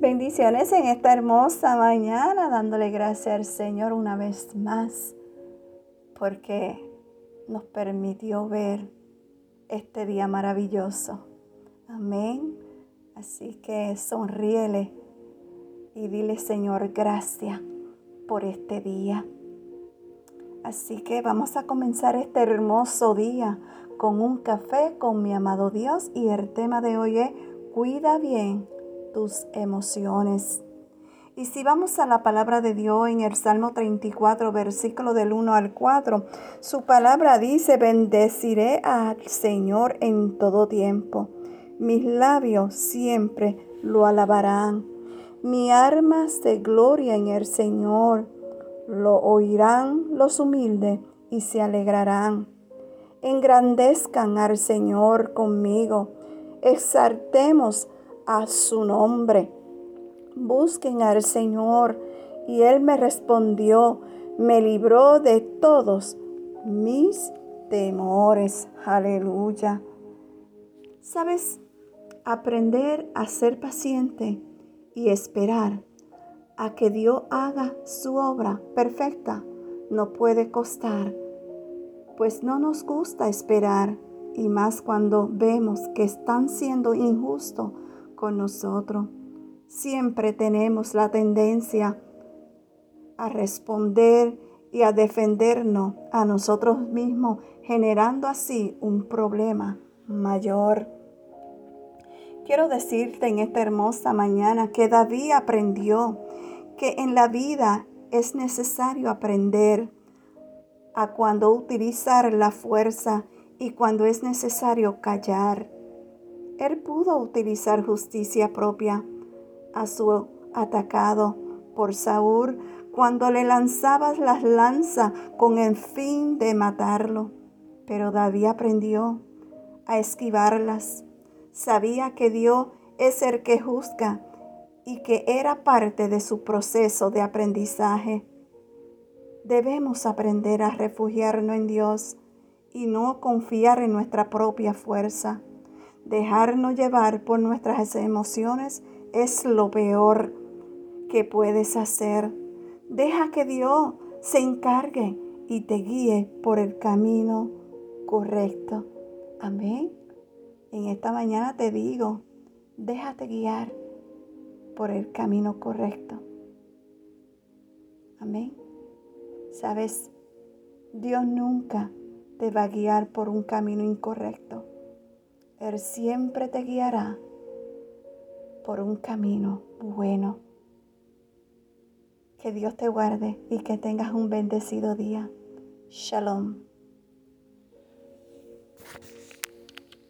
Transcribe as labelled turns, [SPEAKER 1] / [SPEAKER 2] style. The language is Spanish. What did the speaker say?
[SPEAKER 1] Bendiciones en esta hermosa mañana, dándole gracias al Señor una vez más, porque nos permitió ver este día maravilloso. Amén. Así que sonríele y dile, Señor, gracias por este día. Así que vamos a comenzar este hermoso día con un café con mi amado Dios y el tema de hoy es cuida bien emociones. Y si vamos a la palabra de Dios en el Salmo 34, versículo del 1 al 4, su palabra dice, bendeciré al Señor en todo tiempo. Mis labios siempre lo alabarán. Mi arma se gloria en el Señor. Lo oirán los humildes y se alegrarán. Engrandezcan al Señor conmigo. Exaltemos a su nombre. Busquen al Señor. Y Él me respondió, me libró de todos mis temores. Aleluya. ¿Sabes? Aprender a ser paciente y esperar a que Dios haga su obra perfecta no puede costar, pues no nos gusta esperar y más cuando vemos que están siendo injustos con nosotros. Siempre tenemos la tendencia a responder y a defendernos a nosotros mismos, generando así un problema mayor. Quiero decirte en esta hermosa mañana que David aprendió que en la vida es necesario aprender a cuando utilizar la fuerza y cuando es necesario callar. Él pudo utilizar justicia propia a su atacado por Saúl cuando le lanzaba las lanzas con el fin de matarlo. Pero David aprendió a esquivarlas. Sabía que Dios es el que juzga y que era parte de su proceso de aprendizaje. Debemos aprender a refugiarnos en Dios y no confiar en nuestra propia fuerza. Dejarnos llevar por nuestras emociones es lo peor que puedes hacer. Deja que Dios se encargue y te guíe por el camino correcto. Amén. En esta mañana te digo, déjate guiar por el camino correcto. Amén. Sabes, Dios nunca te va a guiar por un camino incorrecto. Él siempre te guiará por un camino bueno. Que Dios te guarde y que tengas un bendecido día. Shalom.